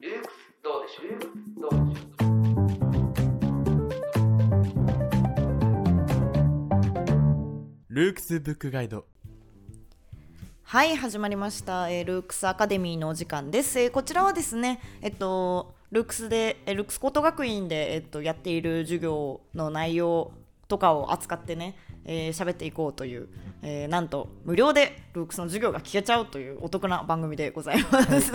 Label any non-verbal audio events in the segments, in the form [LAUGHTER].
ルークスどうでしょう？ルークスどうでしょう？ルークスブックガイド。はい始まりました、えールークスアカデミーのお時間です、えーこちらはですねえっとルークスでえールークス高等学院で、えっと、やっている授業の内容とかを扱ってねえー喋っていこうという、えーなんと無料でルークスの授業が聞けちゃうというお得な番組でございます。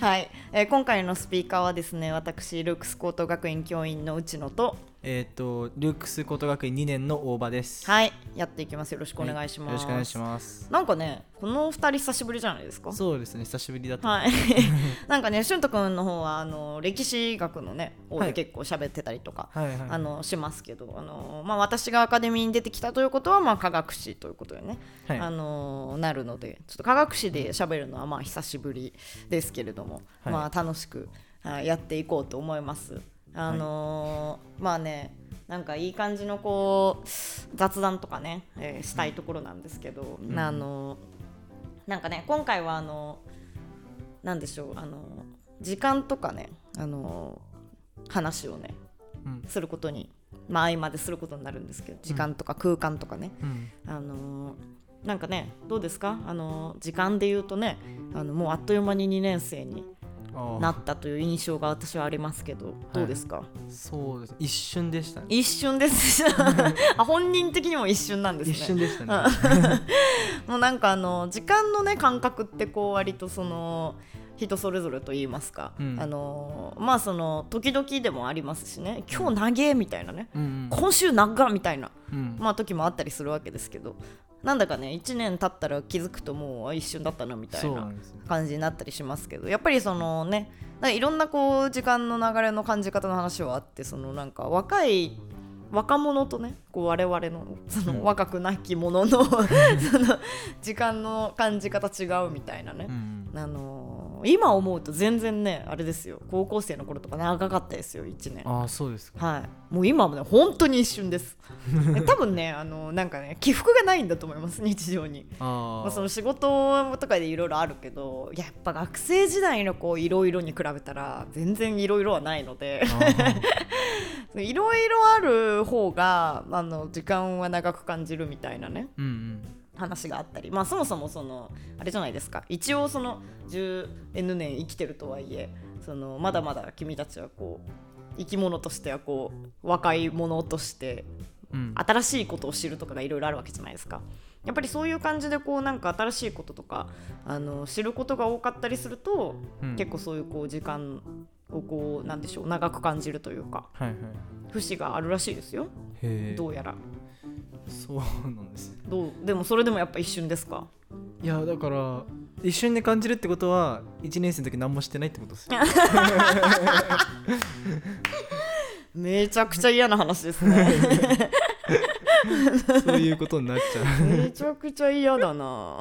はい、[LAUGHS] えー今回のスピーカーはですね私ルークス高等学院教員の内野とえっ、とルークス高等学院2年の大場です。はいやっていきます。よろしくお願いします。よろしくお願いします。なんかねこの二人久しぶりじゃないですか？そうですね久しぶりだった、はい、[LAUGHS] なんかね、俊斗君の方はあの歴史学のね、方はい。で結構喋ってたりとか、はいはい。あのしますけど、あのまあ私がアカデミーに出てきたということはまあ科学史ということでね、はい。あのなるので、ちょっと科学史で喋るのはまあ久しぶりですけれども、はい。まあ楽しくはいやっていこうと思います。あのーまあね。なんかいい感じのこう雑談とかね、えーしたいところなんですけど、うん。あのなんかね今回はあのなんでしょうあの時間とかねあの話をねうん。することにまあ合間ですることになるんですけど時間とか空間とかね、うん。あのなんかねどうですか？あの時間で言うとねあのもうあっという間に2年生になったという印象が私はありますけどどうですか、そうです。一瞬でしたね。一瞬です。[LAUGHS] あ本人的にも一瞬なんですね。一瞬でしたね。[LAUGHS] もうなんかあの時間のね感覚ってこう割とその人それぞれと言いますか、うん。あのまあその時々でもありますしね。今日長えみたいなね、うんうん。今週長っみたいな。うん。まあ時もあったりするわけですけどなんだかね1年経ったら気づくともうあ一瞬だったなみたいな感じになったりしますけどやっぱりそのねなんかいろんなこう時間の流れの感じ方の話はあってそのなんか若い若者とねこう我々のその若くなき者の [LAUGHS] その時間の感じ方違うみたいなね。う、んあのー今思うと全然ねあれですよ。高校生の頃とか長かったですよ1年。ああそうですか。はい。もう今もね本当に一瞬です。で [LAUGHS] 多分ねあのなんかね起伏がないんだと思います日常に。あまあ、その仕事とかでいろいろあるけどやっぱ学生時代のこういろいろに比べたら全然いろいろはないので。あいろいろある方があの時間は長く感じるみたいなね。うんうん話があったりまあそもそもそのあれじゃないですか。一応その 10N 年生きてるとはいえそのまだまだ君たちはこう生き物としてはこう若い者としてうん。新しいことを知るとかがいろいろあるわけじゃないですか。やっぱりそういう感じでこうなんか新しいこととかあの知ることが多かったりすると、うん。結構そういうこう時間をこうなんでしょう長く感じるというかはいはい節があるらしいですよ。どうやらそうなんですね。どうでもそれでもやっぱ一瞬ですか？いやだから一瞬で感じるってことは1年生の時何もしてないってことですよ。[LAUGHS] めちゃくちゃ嫌な話ですね。そういうことになっちゃう。めちゃくちゃ嫌だな。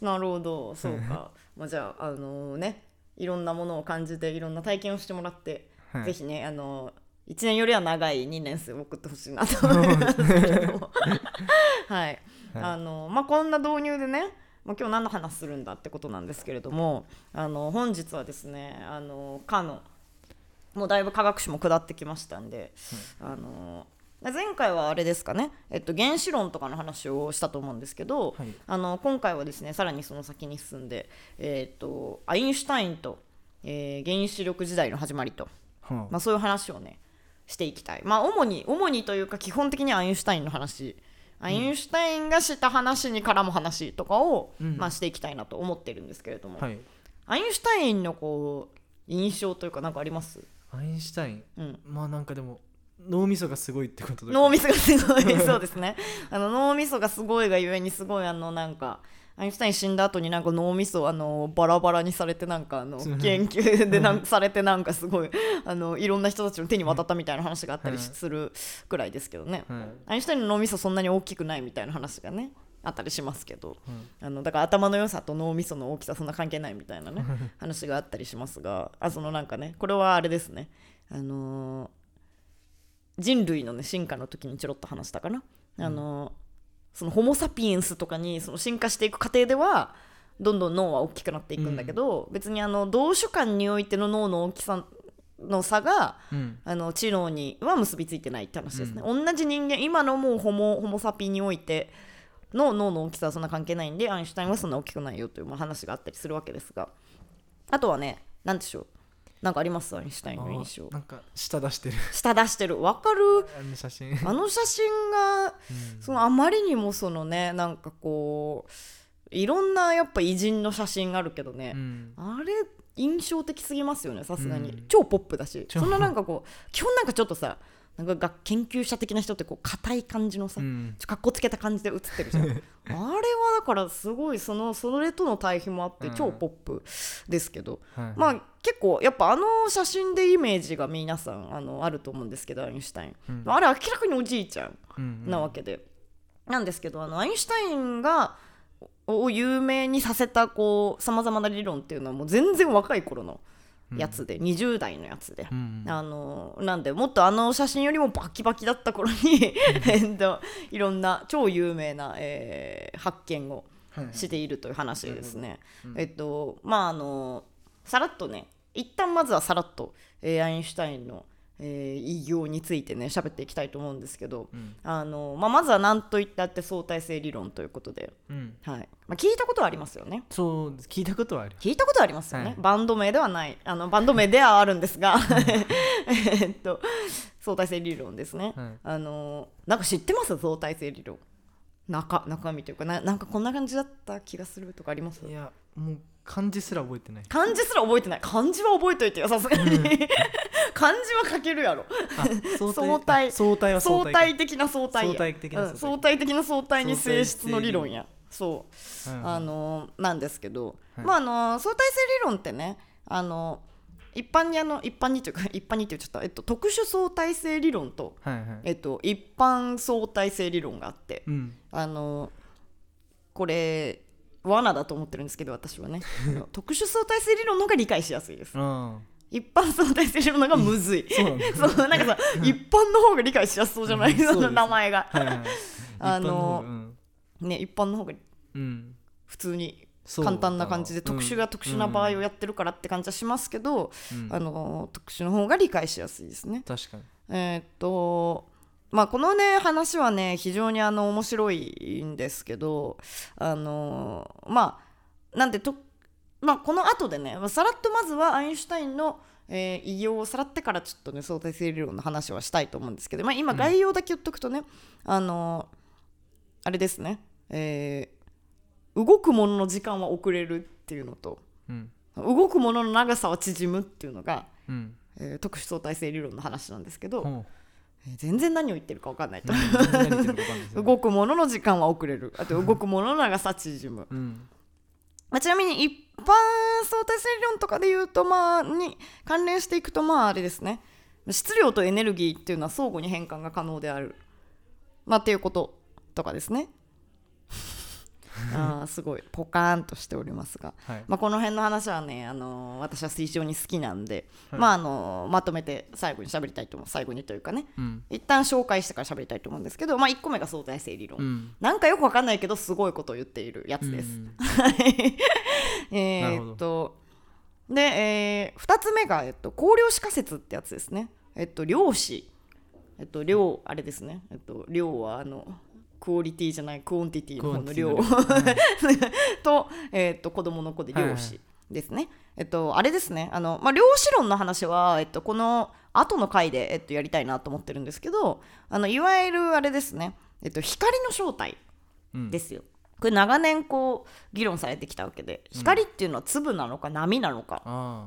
なるほど。そうか、まあ、じゃああのねいろんなものを感じていろんな体験をしてもらってはい。ぜひねあの1年よりは長い2年生を送ってほしいなと思いますけども。[LAUGHS] はい、あのまあこんな導入でね、まあ、今日何の話するんだってことなんですけれどもあの本日はですねあの科のもうだいぶ科学史も下ってきましたんで、あの前回はあれですかね、えっと、原子論とかの話をしたと思うんですけど、はい。あの今回はですねさらにその先に進んで、えっとアインシュタインと、えー原子力時代の始まりと、はまあ、そういう話をねしていきたい。まあ主に主にというか基本的にはアインシュタインの話。アインシュタインがした話に絡む話とかを、うん。まあ、していきたいなと思ってるんですけれども、はい。アインシュタインのこう印象というか何かあります、アインシュタイン？うん、まあなんかでも脳みそがすごいってことだ脳みそがすごいそうですね。あの脳みそがすごいがゆえにすごいあのなんかアインシュタイン死んだ後になんか脳みそあのバラバラにされてなんかあの研究でなんされてなんかすごいあのいろんな人たちの手に渡ったみたいな話があったりうん。するくらいですけどね、はいアインシュタインの脳みそそんなに大きくないみたいな話がねあったりしますけど。うん。あのだから頭の良さと脳みその大きさそんな関係ないみたいなね話があったりしますが。あそのなんかねこれはあれですね。あのー人類のね進化の時にちょろっと話したかな、あのーそのホモ・サピエンスとかにその進化していく過程ではどんどん脳は大きくなっていくんだけど、別にあの同種間においての脳の大きさの差がうん。あの知能には結びついてないって話ですね、同じ人間今のもうホモホモサピにおいての脳の大きさはそんな関係ないんでアインシュタインはそんな大きくないよというまあ話があったりするわけですが。あとはね何でしょうなんかあります？アインシュタインの印象。なんか舌出してる。下出してる。わかる？あの写真。あの写真がそのあまりにもそのねなんかこういろんなやっぱ偉人の写真があるけどね、うん。あれ印象的すぎますよねさすがに、うん。超ポップだし。超。そんななんかこう基本なんかちょっとさなんかが研究者的な人ってこう硬い感じのさ、うん。かっこつけた感じで写ってるじゃん。[LAUGHS] あれはだからすごいそのそれとの対比もあってうん。超ポップですけど、はい。まあ結構やっぱあの写真でイメージが皆さんあのあると思うんですけどアインシュタイン、うん。あれ明らかにおじいちゃんうんなわけで、なんですけどあのアインシュタインがを有名にさせたこうさまざまな理論っていうのはもう全然若い頃のやつで、20代のやつで。うんあのなんでもっとあの写真よりもバキバキだった頃にえっといろんな超有名な、えー発見をはいしているという話ですね。うん。えっとまああのさらっとね一旦まずはさらっと、えーアインシュタインの、えー偉業についてね喋っていきたいと思うんですけど、うん。あのまあ、まずは何と言ったって相対性理論ということで、うん。はい。まあ、聞いたことはありますよね。そう聞いたことはある。聞いたことはありますよね、はい。バンド名ではない。あのバンド名ではあるんですが [LAUGHS] えっと相対性理論ですね、はい。あのなんか知ってます？相対性理論中中身というかななんかこんな感じだった気がするとかあります？いやもう漢字すら覚えてない。漢字すら覚えてない。漢字は覚えといてよさすがに。[LAUGHS] 漢字は書けるやろ。あ相対 [LAUGHS] あ相対は相相対対的な相対。や相対的な相対。うん相対的な相対に性質の理論や。そう。はいあのなんですけど、はい。まああの相対性理論ってねあの一般にあの一般にというか一般にって言っちゃった、えっと、特殊相対性理論と、はいはい。えっと、一般相対性理論があってうん。あのこれ罠だと思ってるんですけど私はね。[LAUGHS] 特殊相対性理論の方が理解しやすいです。あ一般相対性理論の方がむずい、[LAUGHS] そうなん [LAUGHS] かさ一般の方が理解しやすそうじゃない、うんその名前が、あはいはい。あのね一般の方がうん。普通に簡単な感じで特殊が特殊な場合をやってるからって感じはしますけど、うん。あの特殊の方が理解しやすいですね。確かに。えーっとまあこのね話はね非常にあの面白いんですけどあのまあなんでと、まあ、この後でねさらっとまずはアインシュタインの、えー偉業をさらってからちょっとね相対性理論の話はしたいと思うんですけど、まあ、今概要だけ言っとくとね、あのあれですね、えー動くものの時間は遅れるっていうのとうん。動くものの長さは縮むっていうのが、うん。えー特殊相対性理論の話なんですけど、えー全然何を言ってるか分かんないと。全然何言ってるか分かん [LAUGHS] 動くものの時間は遅れる。あと動くものの長さ縮む、うん。まあ、ちなみに一般相対性理論とかで言うとまあに関連していくとまああれですね。質量とエネルギーっていうのは相互に変換が可能である。まあっていうこととかですね [LAUGHS] あーすごい。ポカーンとしておりますが。はい。まあ、この辺の話はね、あのー私は非常に好きなんで、はい。まああのーまとめて最後に喋りたいと思う最後にというかね。うん。一旦紹介してから喋りたいと思うんですけど、まあ、1個目が相対性理論、うん。なんかよくわかんないけどすごいことを言っているやつです。うんはい [LAUGHS] えっとで、え2つ目が、えっと、光量子仮説ってやつですね。えっと、量子、えっと、量あれですね、えっと、量はあのクオリティじゃない quantity の方の量 [LAUGHS] と,、えっと子供の子で量子はいはい。ですね。えっと、あれですね。あの、まあ、量子論の話は、えっと、この後の回で、えっと、やりたいなと思ってるんですけどあのいわゆるあれですね、えっと、光の正体うん。ですよ。これ長年こう議論されてきたわけで光っていうのは粒なのか波なのか。あ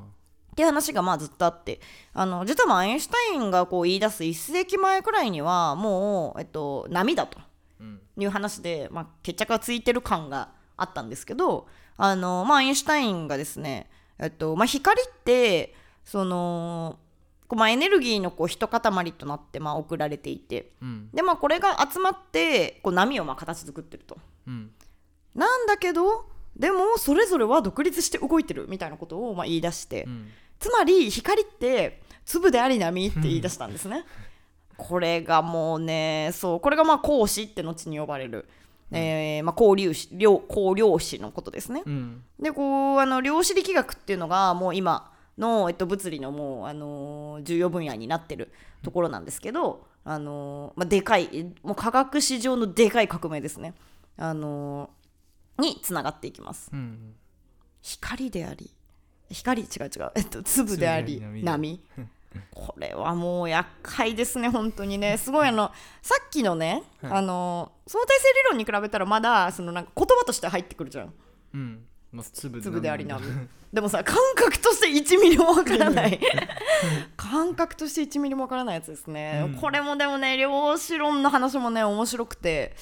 っていう話がまあずっとあって。あの実はまあアインシュタインがこう言い出す1世紀前くらいにはもう、えっと、波だという話で、まあ、決着がついてる感があったんですけどあの、まあ、アインシュタインがですね、えっとまあ、光ってそのこうまあエネルギーのこう一塊となってまあ送られていてうんでまあこれが集まってこう波をまあ形作ってると。うんなんだけどでもそれぞれは独立して動いてるみたいなことをまあ言い出して、うんつまり光って粒であり波って言い出したんですね。[LAUGHS] これがもうねそうこれがまあ光子って後に呼ばれる。えーまあ、光粒子量光量子のことですね。うん。でこうあの量子力学っていうのがもう今の、えっと、物理のもう、あのー重要分野になってるところなんですけど、あのーまあ、でかいもう科学史上のでかい革命ですね、あのーにつながっていきます。うん光であり光違う違う、えっと、粒であり波 [LAUGHS] これはもう厄介ですね本当にね。[LAUGHS] すごいあのさっきのね、はい。あの相対性理論に比べたらまだそのなんか言葉として入ってくるじゃん。うん。まあ粒粒でありな波でもさ感覚として1ミリもわからない。感覚として1ミリもわからないやつですね、うん。これもでもね量子論の話もね面白くて。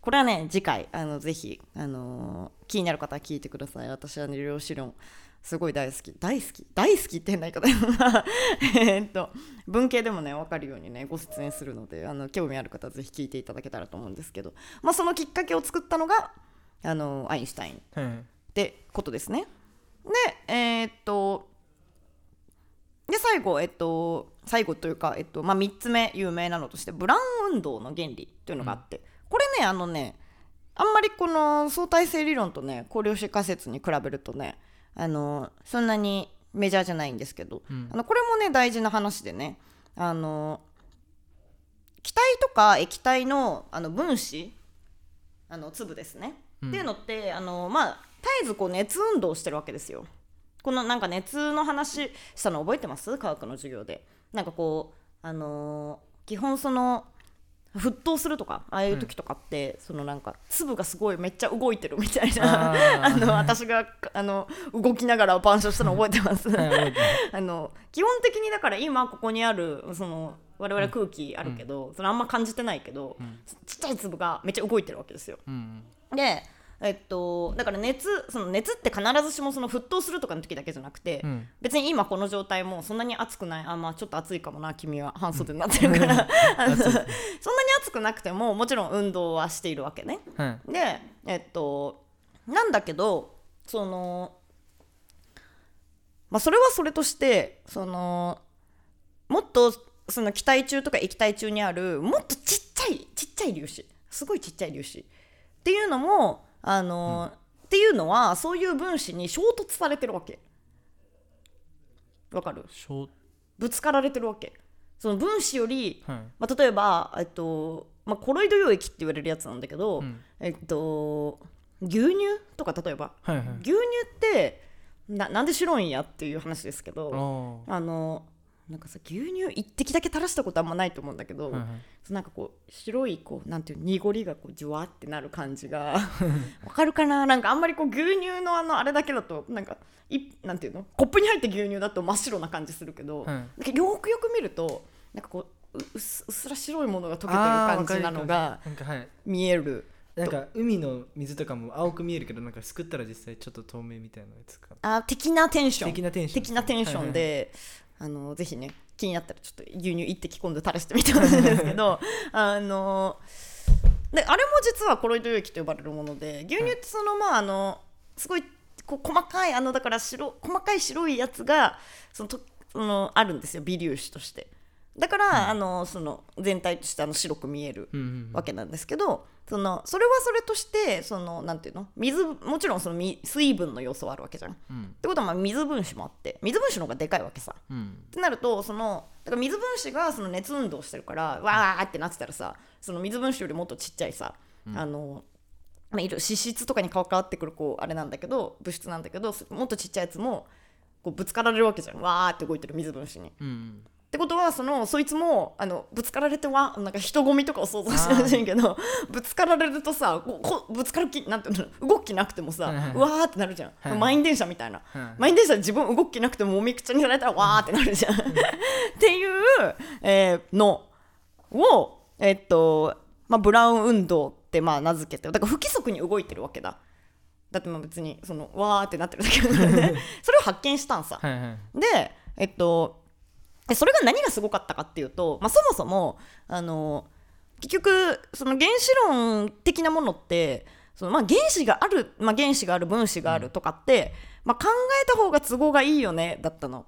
これはね次回あのぜひ、あのー気になる方は聞いてください。私はね量子論すごい大好き。大好き？大好きって変な言い方 [LAUGHS] えーっと文系でもね分かるようにねご説明するのであの興味ある方はぜひ聞いていただけたらと思うんですけど、まあ、そのきっかけを作ったのがあのアインシュタインはい。ってことですね。で、えーっと、で、最後、えっと、最後というか、えっと、まあ、3つ目有名なのとして、ブラウン運動の原理というのがあって、これね、あのね、あんまりこの相対性理論とね、光量子仮説に比べるとね、あの、そんなにメジャーじゃないんですけど、うん。あのこれもね、大事な話でね、あの、気体とか液体のあの分子、あの粒ですね、うん。っていうのってあのまあ絶えずこう熱運動してるわけですよ。このなんか熱の話したの覚えてます？科学の授業で。なんかこうあのー基本その沸騰するとかああいう時とかって、そのなんか粒がすごいめっちゃ動いてるみたいな [LAUGHS] あの私があの動きながら板書したの覚えてます。は [LAUGHS] い覚えてます。[LAUGHS] あの基本的にだから今ここにあるその我々空気あるけど、それあんま感じてないけど、ちっちゃい粒がめっちゃ動いてるわけですよ。うん。で、えっと、だから熱その熱って必ずしもその沸騰するとかの時だけじゃなくて、うん。別に今この状態もそんなに暑くないあまあちょっと暑いかもな君は半袖になってるから。[LAUGHS] あのそんなに暑くなくてももちろん運動はしているわけね。はい。でえっとなんだけどそのまあそれはそれとしてそのもっとその気体中とか液体中にあるもっとちっちゃいちっちゃい粒子。すごいちっちゃい粒子。っていうのもあの、っていうのはそういう分子に衝突されてるわけ。わかる？小ぶつかられてるわけ。その分子よりはい。まあ、例えば、えっとまあ、コロイド溶液って言われるやつなんだけど、うん。えっと、牛乳とか例えば。はいはい。牛乳ってななんで白いんやっていう話ですけどああのなんかさ牛乳一滴だけ垂らしたことあんまないと思うんだけど、はいはい。なんかこう白いこうなんていう濁りがこうじゅわってなる感じが [LAUGHS] わかるかな？なんかあんまりこう牛乳のあのあれだけだとなんかいなんていうの？コップに入った牛乳だと真っ白な感じするけど、はいなんかよくよく見るとなんかこうううっすうっすら白いものが溶けてる感じなのが見える。なんか海の水とかも青く見えるけどなんかすくったら実際ちょっと透明みたいなやつか。あ的なテンション。的なテンション的なテンションで、あのぜひね気になったらちょっと牛乳一滴今度垂らしてみてほしいんですけど [LAUGHS] あのであれも実はコロイド溶液と呼ばれるもので牛乳ってそのまああのすごいこう細かいあのだから白細かい白いやつがそのとそのあるんですよ微粒子としてだから、あのその全体としてあの白く見えるうんうんわけなんですけど、そのそれはそれとしてそのなんていうの？水もちろんそのみ水分の要素はあるわけじゃん。っうん。てことはまあ水分子もあって水分子の方がでかいわけさ。うん。ってなるとそのだから水分子がその熱運動してるからわーってなってたらさその水分子よりもっとちっちゃいさ、あのまあ、脂質とかに関わってくるこうあれなんだけど物質なんだけどもっとちっちゃいやつもこうぶつかられるわけじゃん。わーって動いてる水分子に。うんってことはそのそいつもあのぶつかられてはなんか人混みとかを想像してほしいけどぶつかられるとさここぶつかる気なんていうの動く気なくてもさ、うわーってなるじゃん、はい満員電車みたいな、はい満員電車で自分動く気なくてももみくちゃにされたらわーってなるじゃん。っていう、えーのをえっと、まあ、ブラウン運動ってまあ名付けてだから不規則に動いてるわけだ。だってまあ別にそのわーってなってるだけだからね。[LAUGHS] それを発見したんさ、でえっとでそれが何がすごかったかっていうと、まあ、そもそもあの結局その原子論的なものってそのまあ原子がある、まあ、原子がある分子があるとかって、まあ、考えた方が都合がいいよねだったの。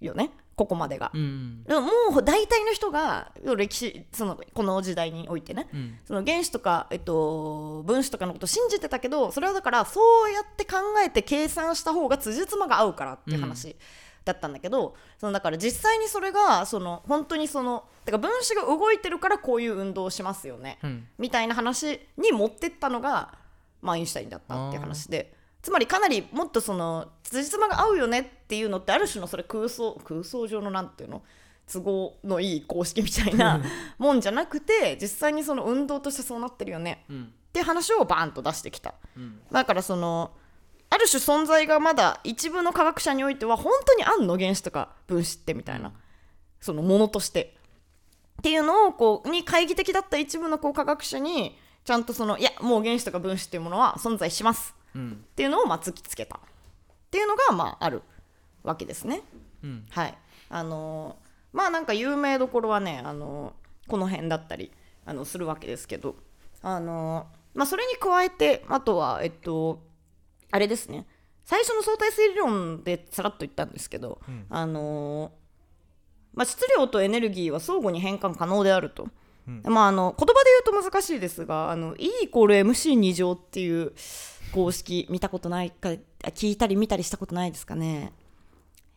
よね。ここまでが。うん。でももう大体の人が歴史そのこの時代においてね。うん。その原子とか、えっと、分子とかのことを信じてたけどそれはだからそうやって考えて計算した方が辻褄が合うからっていう話だったんだけど、そのだから実際にそれがその本当にそのだから分子が動いてるからこういう運動をしますよね、うん。みたいな話に持ってったのが、まあ、アインシュタインだったっていう話で。つまりかなりもっとその辻褄が合うよねっていうのってある種のそれ空想空想上のなんていうの？都合のいい公式みたいなもんじゃなくて実際にその運動としてそうなってるよね。うん。って話をバーンと出してきた。うん。だからそのある種存在がまだ一部の科学者においては本当にあんの原子とか分子ってみたいな、そのものとして。っていうのをこうに懐疑的だった一部のこう科学者にちゃんとそのいやもう原子とか分子っていうものは存在します。うん。っていうのをまあ突きつけた。っていうのがまああるわけですね。うん。はい、あのーまあなんか有名どころはね、あのーこの辺だったりあのするわけですけど、あのーまあ、それに加えてあとはえっとあれですね。最初の相対性理論でさらっと言ったんですけど、うん。あのーまあ、質量とエネルギーは相互に変換可能であると。うん。まあ、あの言葉で言うと難しいですがあの E イコール MC2 乗っていう公式見たことないかあ聞いたり見たりしたことないですかね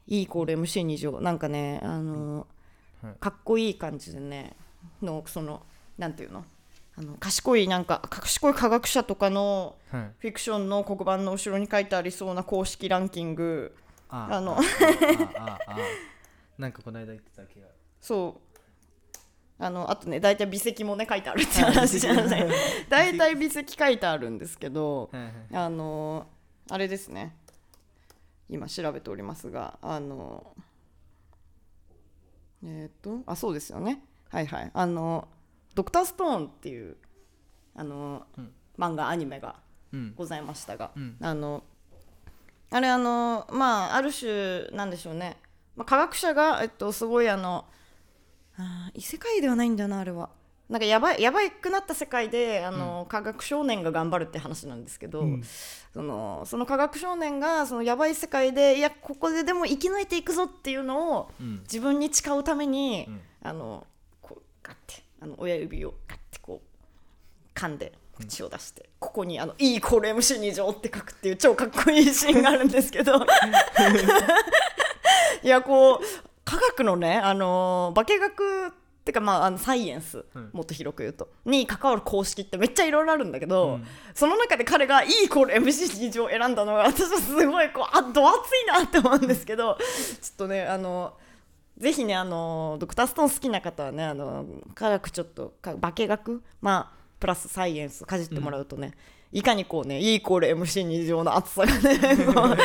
E イコール MC2 乗なんかねあの、はい。かっこいい感じでねのそのなんていうの？あの賢いなんか賢い科学者とかのはい。フィクションの黒板の後ろに書いてありそうな公式ランキング。ああ。の。なんかこの間言ってた気が。そう。あのあとね大体微積もね書いてあるって話じゃない。[LAUGHS] 大体微積書いてあるんですけどはいはい。あのあれですね今調べておりますがあのえっ、とあそうですよね。はいはい。あのドクターストーンっていうあの、うん。漫画アニメがうん。ございましたが、うん。あのあれあのまあある種なんでしょうね、まあ、科学者が、えっと、すごいあのあー異世界ではないんだよなあれはなんかやばいやばくなった世界であの、科学少年が頑張るって話なんですけど、うん。そのその科学少年がそのやばい世界でいやここででも生き抜いていくぞっていうのをうん。自分に誓うために、うん。あのこうガッてあの親指をガッてこう噛んで口を出して、ここにあの E イコール MC2 乗って書くっていう超かっこいいシーンがあるんですけど。[LAUGHS] いやこう科学のねあの化学ってかまああのサイエンス、うん。もっと広く言うと。に関わる公式ってめっちゃいろいろあるんだけど、うん。その中で彼が E イコール MC2 乗を選んだのが私はすごいこうあど熱いなって思うんですけどちょっとねあのぜひねあのドクターストーン好きな方はねあの科学ちょっとか化学？まあプラスサイエンスかじってもらうとね、いかにこうね E イコール MC2 乗の熱さがね [LAUGHS] こう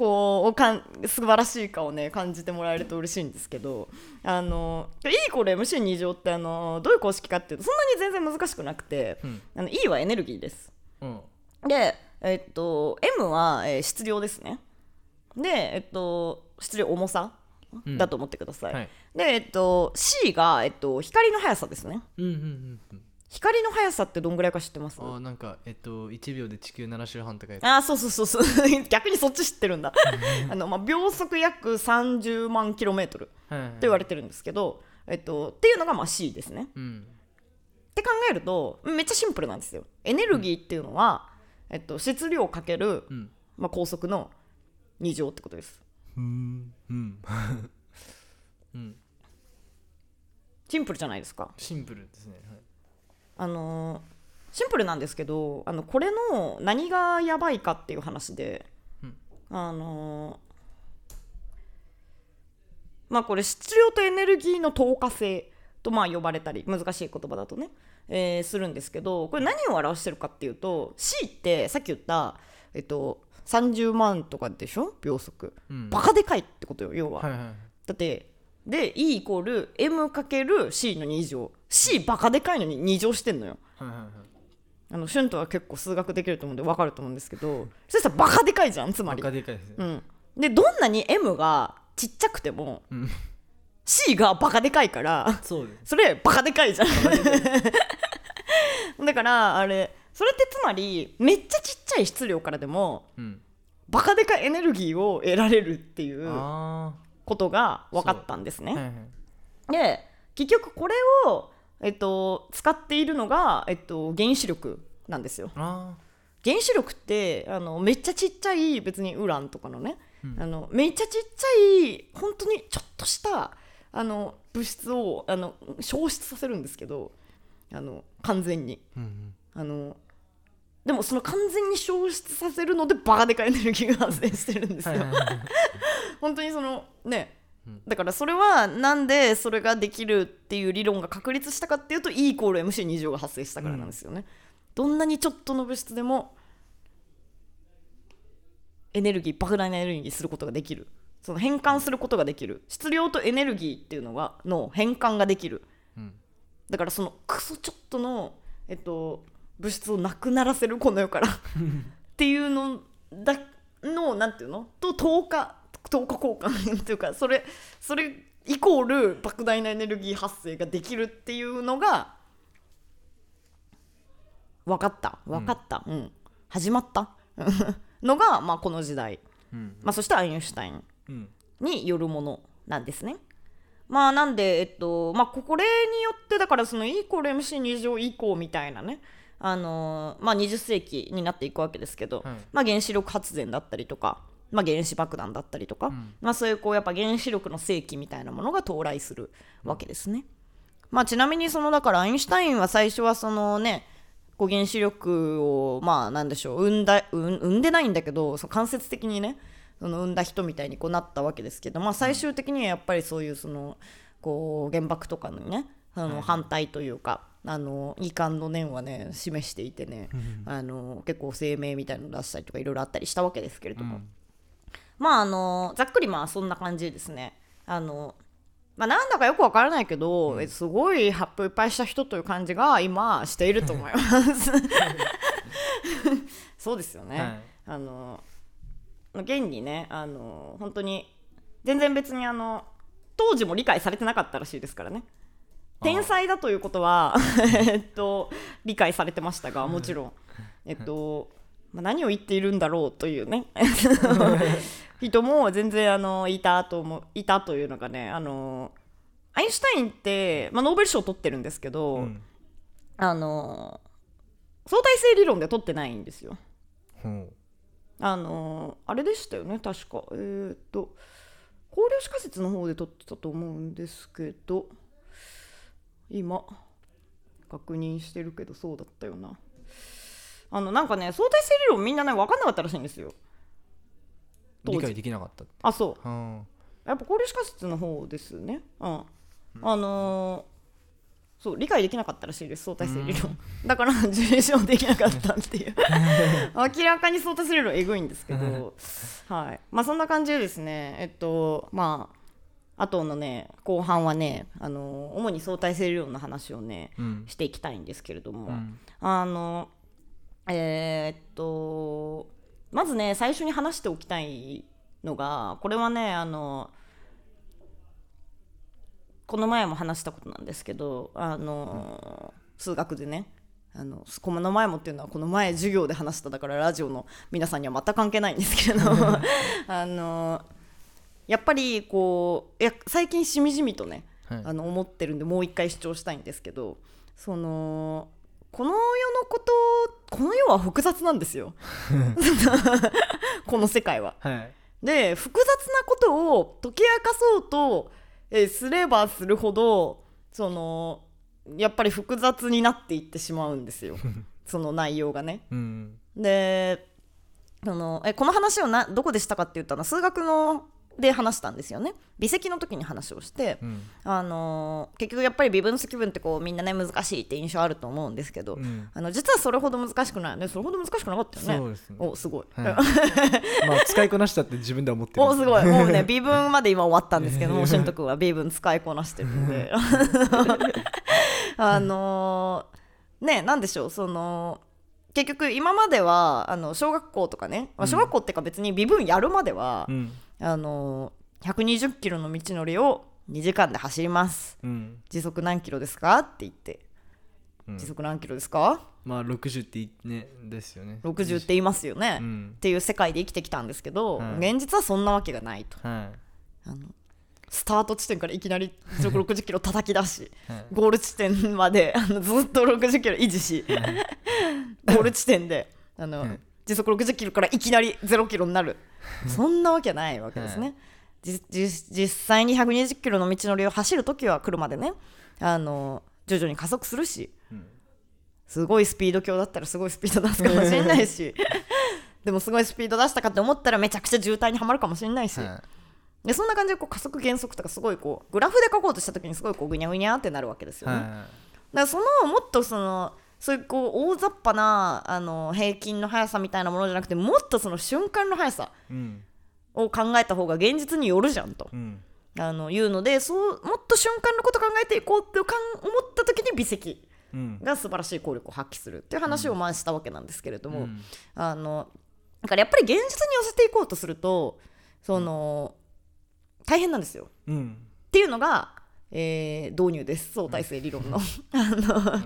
こうかん素晴らしいかをね感じてもらえると嬉しいんですけどあの E イコール MC2 乗ってあのどういう公式かっていうとそんなに全然難しくなくて、うん。あの E はエネルギーです。うん。で、えっと、M は、えー質量ですね。で、えっと、質量重さうん。だと思ってください、はい。で、えっと、C が、えっと、光の速さですね。うんうんうんうん光の速さってどんぐらいか知ってます？あーなんかえっと1秒で地球7周半とかやつあーそうそうそうそう。[LAUGHS] 逆にそっち知ってるんだ。あの、まあ、秒速約30万キロメートルと言われてるんですけど、えっと、っていうのがまあ C ですね。うん。って考えるとめっちゃシンプルなんですよ。エネルギーっていうのは、えっと、質量かける、うん。まあ、高速の2乗ってことです。うん。うん。[LAUGHS] うん。シンプルじゃないですか。シンプルですね。はいあのーシンプルなんですけどあのこれの何がやばいかっていう話で、うん。あのーまあこれ質量とエネルギーの透過性とまあ呼ばれたり難しい言葉だとね、えーするんですけどこれ何を表してるかっていうと C ってさっき言った、えっと、30万とかでしょ秒速、うん。バカでかいってことよ要は、はいはいはい。だってで E イコール M×C の2乗 C バカでかいのに2乗してんのよ。はいはいはい。あのシュントは結構数学できると思うんで分かると思うんですけどそしたらバカでかいじゃんつまり。バカでかいですね。うん、でどんなに M がちっちゃくても、うん。C がバカでかいからそうです。それバカでかいじゃん。だからあれそれってつまりめっちゃちっちゃい質量からでもうん。バカでかいエネルギーを得られるっていうあことが分かったんですね。はいはい。で結局これを、えっと、使っているのが、えっと、原子力なんですよ。あ原子力ってあのめっちゃちっちゃい別にウランとかのね、あのめっちゃちっちゃい本当にちょっとしたあの物質をあの消失させるんですけどあの完全に。ーうん。あのでもその完全に消失させるのでバカでかいエネルギーが発生してるんですよ。[LAUGHS] 本当にそのねうんだからそれはなんでそれができるっていう理論が確立したかっていうと E イコール MC2 乗が発生したからなんですよね、どんなにちょっとの物質でもエネルギー莫大なエネルギーすることができる。その変換することができる。質量とエネルギーっていうのがの変換ができる。うん。だからそのクソちょっとの、えっと、物質をなくならせるこの世から。[LAUGHS] っていうのだのなんていうの？と10日10日交換っていうかそれそれイコール莫大なエネルギー発生ができるっていうのが分かった分かった、うん始まったのが、まあ、この時代、うんまあ、そしてアインシュタインによるものなんですね。まあなんでえっとまあこれによってだからその E イコール MC2 乗以降みたいなねあのまあ20世紀になっていくわけですけど、はいまあ原子力発電だったりとか、まあ、原子爆弾だったりとか、ん。まあそういうこうやっぱ原子力の世紀みたいなものが到来するわけですね。まあちなみにそのだからアインシュタインは最初はそのねこう原子力をまあなんでしょう生んだ生んでないんだけどその間接的にねその生んだ人みたいにこうなったわけですけど、まあ、最終的にはやっぱりそういうそのこう原爆とかのねあの反対というか、あの遺憾の念はね示していてね、あの結構声明みたいなの出したりとかいろいろあったりしたわけですけれども、まああのざっくりまあそんな感じですね。あのまあ、なんだかよくわからないけど、えすごい発表いっぱいした人という感じが今していると思います。[LAUGHS] そうですよね。はいあの現にねあの本当に全然別にあの当時も理解されてなかったらしいですからね。天才だということは [LAUGHS] えっと理解されてましたがもちろん、[LAUGHS] えっとまあ、何を言っているんだろうというね。[LAUGHS] 人も全然あのいたと思ういたというのがねあのアインシュタインって、まあ、ノーベル賞を取ってるんですけど、うん。あの相対性理論で取ってないんですよ。ほあのあれでしたよね確か。えーっと考慮史仮説の方で取ってたと思うんですけど今確認してるけどそうだったよなあのなんかね相対性理論みんなね分かんなかったらしいんですよ。理解できなかった。あそう。はやっぱ考慮史仮説の方ですね。うん。あのーそう理解できなかったらしいです相対性理論。だから受賞できなかったっていう。[LAUGHS] 明らかに相対性理論えぐいんですけど。はい。まあそんな感じでですねえっとまああとのね後半はねあのー主に相対性理論の話をね、うん。していきたいんですけれども、うん。あのえーっとまずね最初に話しておきたいのがこれはねあのこの前も話したことなんですけどあの、数学でねあのこの前もっていうのはこの前授業で話しただからラジオの皆さんには全く関係ないんですけれど [LAUGHS] あのやっぱりこういや最近しみじみとねはい。あの思ってるんでもう一回主張したいんですけどそのこの世のことこの世は複雑なんですよ [LAUGHS] この世界は。はいで複雑なことを解き明かそうと、えーすればするほどそのやっぱり複雑になっていってしまうんですよ [LAUGHS] その内容がね。うんでそのえこの話をなどこでしたかって言ったのは数学ので話したんですよね。微積の時に話をして、うん。あのー結局やっぱり微分積分ってこうみんなね難しいって印象あると思うんですけど、うん。あの実はそれほど難しくないねそれほど難しくなかったよね。すね。おすごい、はい。まあ使いこなしたって自分では思ってる。おすごい。もうね [LAUGHS] 微分まで今終わったんですけどもしんとくんは微分使いこなしてるので [LAUGHS] あのーねなんでしょうその結局今まではあの小学校とかね、まあ小学校っていうか別に微分やるまでは、うんあのー120キロの道のりを2時間で走ります。うん。時速何キロですかって言って。うん。時速何キロですか、まあ60っていねですよね。60って言いますよね、うん。っていう世界で生きてきたんですけど、はい。現実はそんなわけがないと。はあのスタート地点からいきなり時速60キロ叩き出しはい。ゴール地点まであのずっと60キロ維持しゴール地点であの、はい時速60キロからいきなり0キロになる。[LAUGHS] そんなわけないわけですね。はじじ実際に120キロの道のりを走るときは車でねあの徐々に加速するし、うん。すごいスピード強だったらすごいスピード出すかもしれないし [LAUGHS] でもすごいスピード出したかって思ったらめちゃくちゃ渋滞にはまるかもしれないし、はでそんな感じでこう加速減速とかすごいこうグラフで書こうとした時にすごいこうぐにゃぐにゃってなるわけですよね。いはだからそのもっとそのそういうこう大雑把なあの平均の速さみたいなものじゃなくてもっとその瞬間の速さを考えた方が現実によるじゃんと。うん。あのいうのでそうもっと瞬間のこと考えていこうってかん思った時に微積うん。が素晴らしい効力を発揮するっていう話をまあしたわけなんですけれども、うん。あのだからやっぱり現実に寄せていこうとするとその大変なんですよ。うん。っていうのが、えー導入です。相対性理論の。[LAUGHS] あの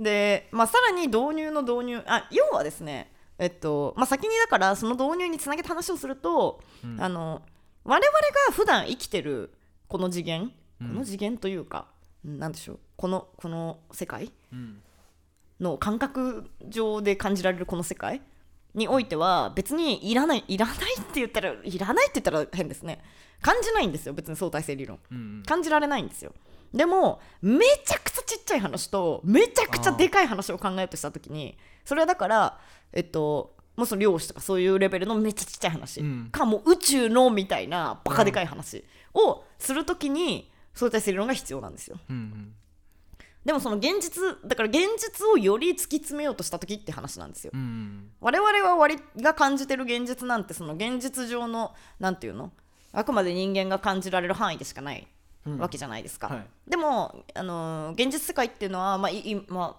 で、まあ、さらに導入の導入あ要はですねえっとまあ、先にだからその導入につなげた話をすると、うん。あの我々が普段生きてるこの次元、うん。この次元というかなんでしょうこのこの世界うん。の感覚上で感じられるこの世界においては別にいらないいらないって言ったらいらないって言ったら変ですね。感じないんですよ別に相対性理論。うん感じられないんですよでもめちゃくちゃちっちゃい話とめちゃくちゃでかい話を考えようとした時にそれはだからえっともうその量子とかそういうレベルのめっちゃちっちゃい話、うん。かもう宇宙のみたいなバカでかい話をする時に相対性理論が必要なんですよ。うんでもその現実だから現実をより突き詰めようとした時って話なんですよ。うん我々は割が感じてる現実なんてその現実上のなんていうの？あくまで人間が感じられる範囲でしかない。うんわけじゃないですか、はい。でも、あのー現実世界っていうのは、まあま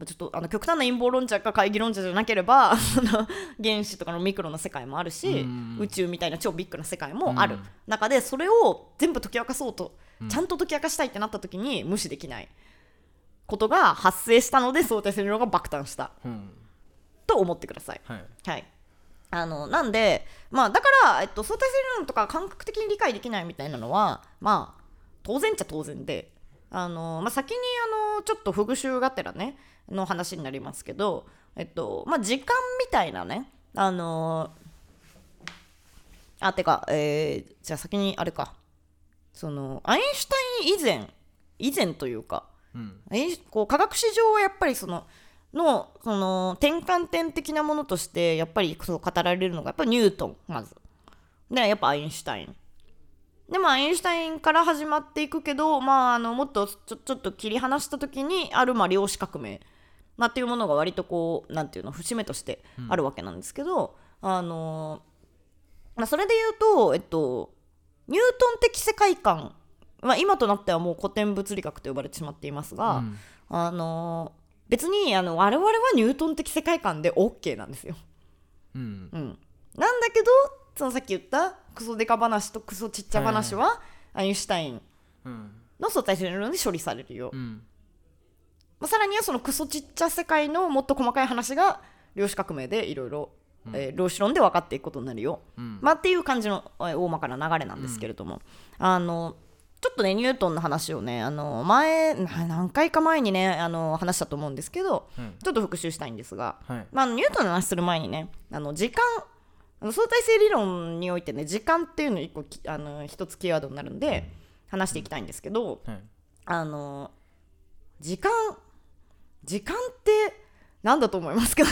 あ、ちょっとあの極端な陰謀論者か会議論者じゃなければ [LAUGHS] 原子とかのミクロな世界もあるし、うん。宇宙みたいな超ビッグな世界もある、うん。中でそれを全部解き明かそうと、ちゃんと解き明かしたいってなった時に無視できないことが発生したので相対性理論が爆誕した。うん。と思ってください。はい。はい。あのなんで、まあ、だから、えっと、相対性理論とか感覚的に理解できないみたいなのは、まあ、当然っちゃ当然であの、まあ、先にあのちょっと復習がてらねの話になりますけど、えっとまあ、時間みたいなねあのあてか、えーじゃあ先にあれか。そのアインシュタイン以前以前というかうん。えこう科学史上はやっぱりそののその転換点的なものとしてやっぱりそう語られるのがやっぱりニュートンまず。でやっぱアインシュタインでまあアインシュタインから始まっていくけど、まあ、あのもっとちょちょっと切り離した時にあるまあ量子革命、まあ、っていうものが割とこうなんていうの節目としてあるわけなんですけど、あのまあ、それで言うと、えっと、ニュートン的世界観、まあ、今となってはもう古典物理学と呼ばれてしまっていますが、うん。あの別にあの我々はニュートン的世界観で OK なんですよ。うん。うん、なんだけどそのさっき言ったクソデカ話とクソちっちゃ話はアインシュタインうんの相対性理論で処理されるよ。うん。まあ、さらにはそのクソちっちゃ世界のもっと細かい話が量子革命でいろいろえー量子論で分かっていくことになるよ。うん。まあ、っていう感じのえー大まかな流れなんですけれども、あのちょっとねニュートンの話をねあの前な何回か前にねあの話したと思うんですけど、うん。ちょっと復習したいんですが、はい。まあ、ニュートンの話する前にねあの時間あの相対性理論においてね時間っていうの一個きあの一つキーワードになるんで話していきたいんですけどはい。あの時間時間って何だと思いますか？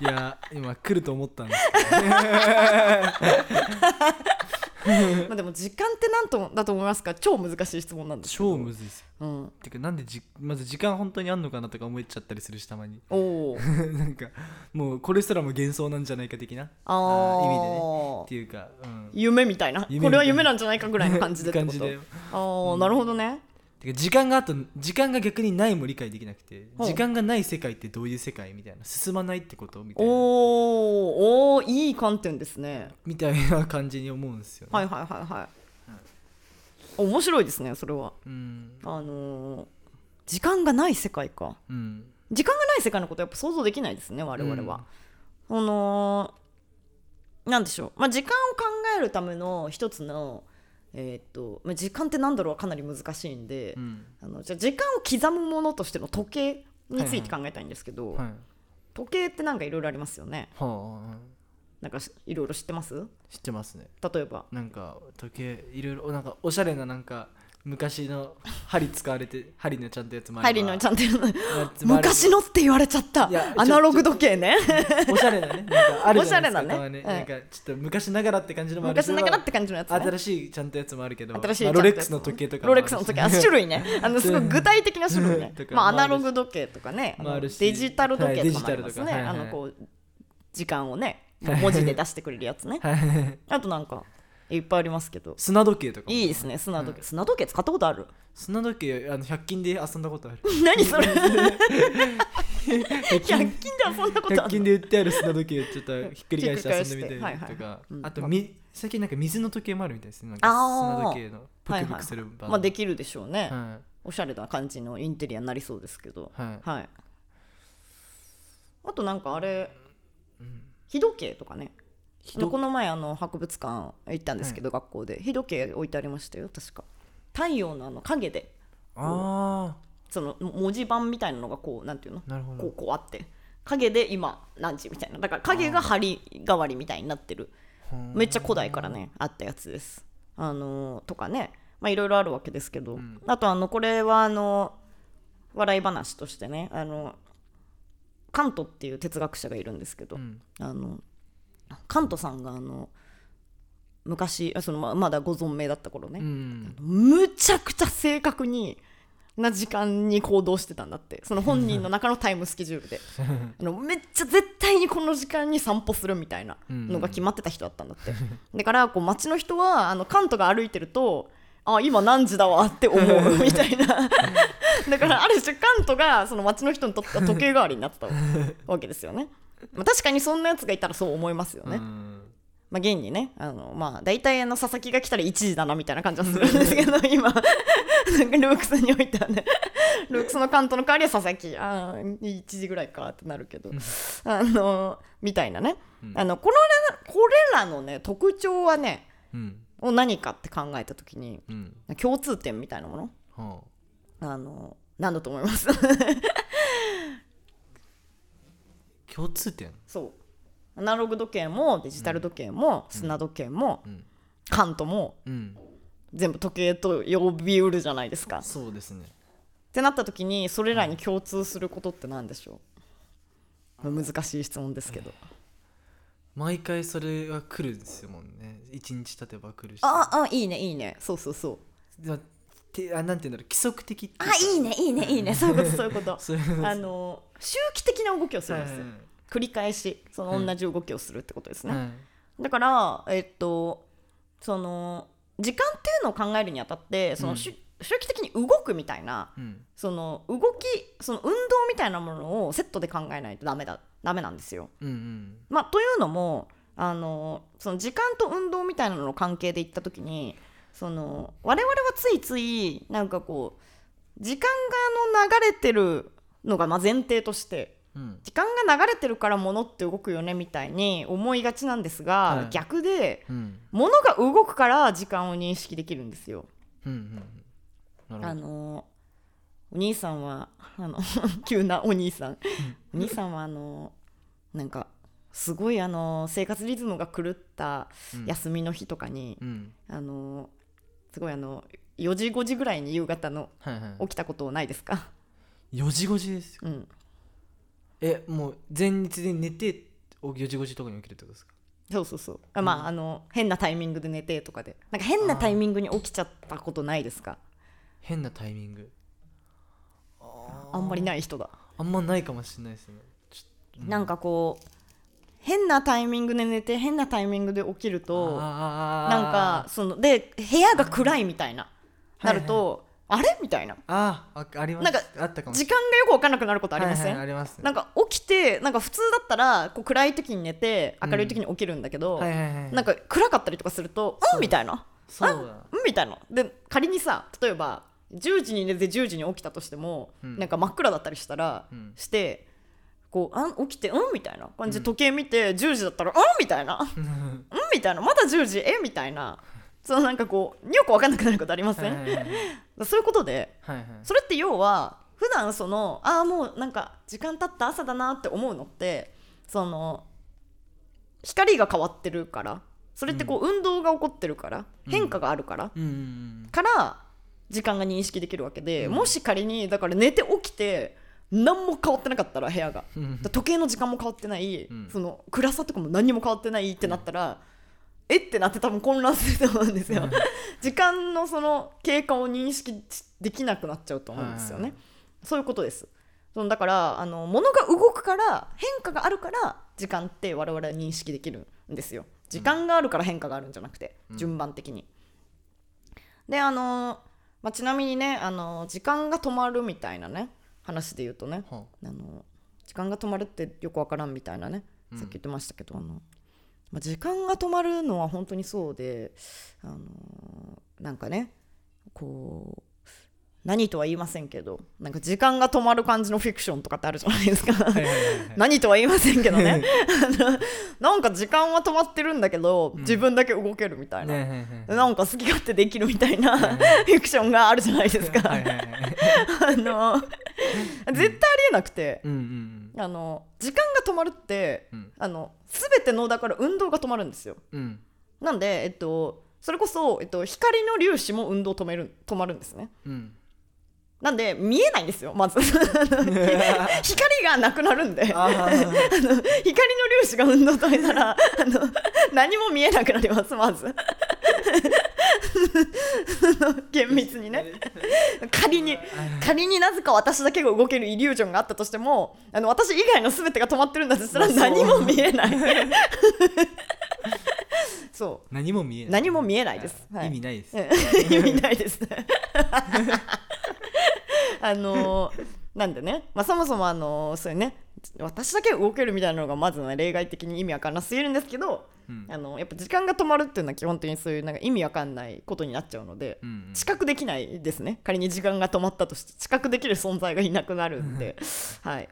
いや今来ると思ったんですけどね [LAUGHS] [LAUGHS] まあでも時間って何とだと思いますか？超難しい質問なんですけど。超むずいですよ。うん、てかなんでじまず時間本当にあんのかなとか思っちゃったりするしたまに？おお [LAUGHS] なんかもうこれすらも幻想なんじゃないか的な？あ意味でね。ーっていうか、うん、夢みたいな。これは夢なんじゃないかぐらいの感じでってこと？ああなるほどねてか時間があと時間が逆にないも理解できなくてほう。時間がない世界ってどういう世界みたいな進まないってことみたいな。おーおーいい観点ですね。みたいな感じに思うんですよ、ね、はいはいはいはい。面白いですねそれは。うん。あのー時間がない世界か。うん。時間がない世界のことやっぱ想像できないですね我々は、あのーなんでしょう、まあ、時間を考えるための一つのえーっとまあ時間って何だろうはかなり難しいんで、うん。あのじゃあ時間を刻むものとしての時計について考えたいんですけど、はい。時計ってなんかいろいろありますよね。はあ。なんかしいろいろ知ってます？知ってますね。例えば。なんか時計いろいろなんかおしゃれななんか昔の針使われて針のちゃんとやつもあれば。入りのちゃんとやつもあれば昔のって言われちゃった。いやアナログ時計ね。おしゃれなね。なんか [LAUGHS] あるじゃないですか。おしゃれなね。たまに。うん。なんかちょっと昔ながらって感じのもあるし昔ながらって感じのやつね。新しいちゃんとやつもあるけど。新しいまあロレックスの時計とかもロあるし。レックスの時計。あ種類ね。[LAUGHS] あのすごい具体的な種類ね。とかまあアナログ時計とかね。あのもあるし。デジタル時計とかもありますね。はいデジタルとか。はいはい。あのこう時間をね文字で出してくれるやつね。はい。あとなんかいっぱいありますけど。砂時計とかも。いいですね砂時計。砂時計使ったことある？砂時計あの100均で遊んだことある。[LAUGHS] 何それ？100均。で遊んだことあ100る均で売ってある砂時計ちょっとひっくり返して遊んでみたりひっくり返してとか。はいはい。うん。あとみ最近なんか水の時計もあるみたいですね。なんかあー。砂時計のプクプクする版まあできるでしょうね。はおしゃれな感じのインテリアになりそうですけど。いはい。はい。あとなんかあれ日時計とかねこの前あの博物館行ったんですけど、学校で。日時計置いてありましたよ確か。太陽のあの影であその文字盤みたいなのがこうなんていうの？あなるほど。こうこうあって。影で今何時みたいな。だから影が針代わりみたいになってる。めっちゃ古代からねあったやつです。あのーとかね。まあいろいろあるわけですけど、あとあのこれはあの笑い話としてねあのカントっていう哲学者がいるんですけど、うん。あのカントさんがあの昔あそのままだご存命だった頃ね、うん。むちゃくちゃ正確にな時間に行動してたんだって。その本人の中のタイムスケジュールで。[LAUGHS] あのめっちゃ絶対にこの時間に散歩するみたいなのが決まってた人だったんだって。だからこう街の人はあのカントが歩いてるとあ今何時だわって思う [LAUGHS] みたいな。だからある種カントがその街の人にとっては時計代わりになってたわけですよね、まあ、確かにそんなやつがいたらそう思いますよね、うん。まあ、現にねあの、まあ、大体あの佐々木が来たら1時だなみたいな感じはするんですけど今なんかルークスにおいてはねルークスのカントの代わりは佐々木あー1時ぐらいかってなるけどあのみたいなね、あのこのこれらのね特徴はねうん。を何かって考えた時にうん。共通点みたいなもの？はあ。の何だと思います？あ共通点。そう。アナログ時計もデジタル時計も砂時計も、ん。カントもうん全部時計と呼びうるじゃないですか。そうですね。ってなった時にそれらに共通することって何でしょう、まあ難しい質問ですけど。毎回それが来るんですよもんね。一日経てば来るし。ああいいねいいね。そうそうそう。てあなんていうんだろう。規則的あいいねいいねいいね。そういうことそういうこと。そういうこと。[LAUGHS] あの周期的な動きをするんですよ。はい繰り返しその同じ動きをするってことですね。はいだからえっとその時間っていうのを考えるにあたってその、しゅ周期的に動くみたいなうんその動きその運動みたいなものをセットで考えないとダメだダメなんですよ。うんうんまあ、というのもあのその時間と運動みたいなのの関係で言った時にその我々はついついなんかこう時間があの流れてるのがまあ前提としてうん。時間が流れてるから物って動くよねみたいに思いがちなんですが、はい。逆でうん。物が動くから時間を認識できるんですよ。うんうんあのお兄さんはあの [LAUGHS] 急なお兄さん。お兄さんはあのなんかすごいあの生活リズムが狂った休みの日とかに、うん。あのすごいあの4時5時ぐらいに夕方のはいはい。起きたことないですか、4時5時ですよ。うん、えもう前日で寝てお4時5時とかに起きるってことですか？そうそうそう。あまああの変なタイミングで寝てとかで。なんか変なタイミングに起きちゃったことないですか？変なタイミング？あんまりない人だ。あんまないかもしれないですね。ちょっなんかこう変なタイミングで寝て変なタイミングで起きるとなんかそので部屋が暗いみたいななると、あれ？みたいな。あーああります。なんかあったかも時間がよく分からなくなることありません、はいはいあります。ねなんか起きてなんか普通だったらこう暗い時に寝て明るい時に起きるんだけど、はいはいはいなんか暗かったりとかすると「う。ん?」みたいな。そうだ「うん?」みたいな。で仮にさ例えば10時に寝て10時に起きたとしても、うん。なんか真っ暗だったりしたら、うん。してこうあ？ん起きて「うん?」みたいな。感じで時計見て10時だったら「うん?」みたいな「[LAUGHS] うん?」みたいな。まだ10時？え？みたいなそのなんかこうよく分かんなくなることありません、はいはいはい。そういうことではいはい。それって要は普段そのああもうなんか時間経った朝だなって思うのってその光が変わってるからそれってこう運動が起こってるから、変化があるから、うんうんから時間が認識できるわけで、うん。もし仮にだから寝て起きて何も変わってなかったら部屋が。うん。うん時計の時間も変わってない、うん。その暗さとかも何にも変わってないってなったら、えってなって多分混乱すると思うんですよ、うん。時間のその経過を認識できなくなっちゃうと思うんですよね、そういうことです。そのだからあの物が動くから変化があるから時間って我々は認識できるんですよ。時間があるから変化があるんじゃなくて、うん。順番的に。であの、まあ、ちなみにねあの時間が止まるみたいなね話で言うとねはあの時間が止まるってよくわからんみたいなねうん。さっき言ってましたけど、あのまあ、時間が止まるのは本当にそうであのなんかねこう何とは言いませんけどなんか時間が止まる感じのフィクションとかってあるじゃないですか。何とは言いませんけどね。[LAUGHS] なんか時間は止まってるんだけど、うん。自分だけ動けるみたいな、なんか好き勝手できるみたいなはいフィクションがあるじゃないですか。あの絶対ありえなくて、うんうん。あの時間が止まるってうん。あの全てのだから運動が止まるんですよ。うん。なんでえっとそれこそ、えっと、光の粒子も運動止める止まるんですね。うんなんで見えないんですよまず。[LAUGHS] 光がなくなるんで。あの光の粒子が運動止めたらあの何も見えなくなりますまず。厳密にね。仮に仮になぜか私だけが動けるイリュージョンがあったとしてもあの私以外の全てが止まってるんだとしたら何も見えない。[LAUGHS] そう。何も見えない。何も見えないです。はい。意味ないです。うん。意味ないですねあのーなんでね、まあ、そもそもあのーそういうね私だけ動けるみたいなのがまず、ね、例外的に意味わかんなすぎるんですけど、うん。あのやっぱ時間が止まるっていうのは基本的にそういうなんか意味わかんないことになっちゃうので、うんうん。知覚できないですね。仮に時間が止まったとして知覚できる存在がいなくなるんで。[LAUGHS] はい。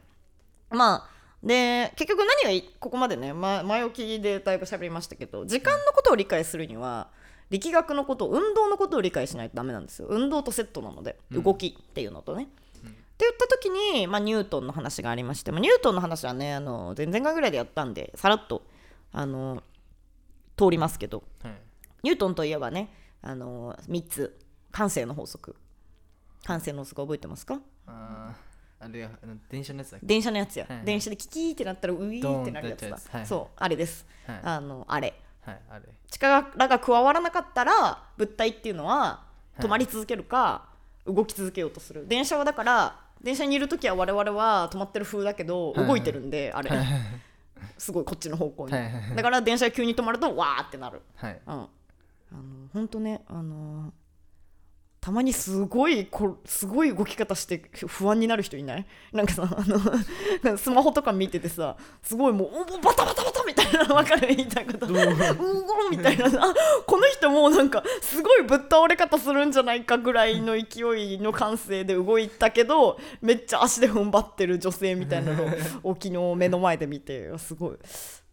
まあで結局何がいここまでね、ま、前置きでだいぶ喋りましたけど時間のことを理解するには力学のこと運動のことを理解しないとダメなんですよ。運動とセットなのでうん。動きっていうのとね、って言った時に、まあ、ニュートンの話がありまして、まあ、ニュートンの話はねあの前々回ぐらいでやったんでさらっとあの通りますけど。はい。ニュートンといえばね、あのー、3つ。慣性の法則。慣性の法則覚えてますか？あーあれ電車のやつだ電車のやつや、はいはい。電車でキキーってなったらウィーってなるやつだ。はい。そうあれです、はい。あのあれはいあれ力が加わらなかったら物体っていうのはい。止まり続けるか、動き続けようとする。電車はだから電車にいる時は我々は止まってる風だけど動いてるんで、あれ。すごいこっちの方向に、だから電車が急に止まるとわーってなる。はい。うん、あの本当ねあのたまにすごいこすごい動き方してふ不安になる人いない？なんかさあの [LAUGHS] スマホとか見ててさすごいもうおバタバタバタみたいなの分かる？言いたいこと。う？おみたいな。あこの人もうなんかすごいぶっ倒れ方するんじゃないかぐらいの勢いの感性で動いたけどめっちゃ足で踏ん張ってる女性みたいなのを [LAUGHS] 昨日目の前で見てすごい、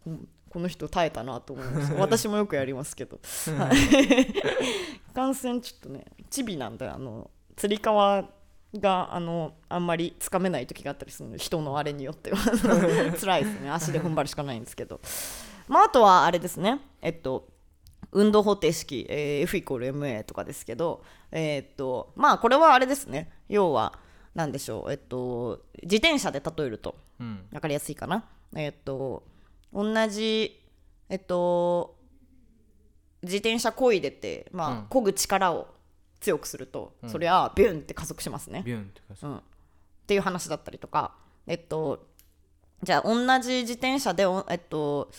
うんこの人耐えたなと思いました私もよくやりますけど。はい。[LAUGHS] 感染ちょっとねチビなんであのつり革があのあんまりつかめない時があったりするので人のあれによっては。[LAUGHS] 辛いですね。足で踏ん張るしかないんですけど。まああとはあれですね。えっと運動方程式、えー F イコール MA とかですけどえーっとまあこれはあれですね。要は何でしょう。えっと自転車で例えるとうん。分かりやすいかな。えっと同じえっと自転車こいでてまあ、うん。漕ぐ力を強くすると、うん。そりゃビュンって加速しますね、ビュンってかうん、っていう話だったりとか。えっとじゃあ同じ自転車でおえっと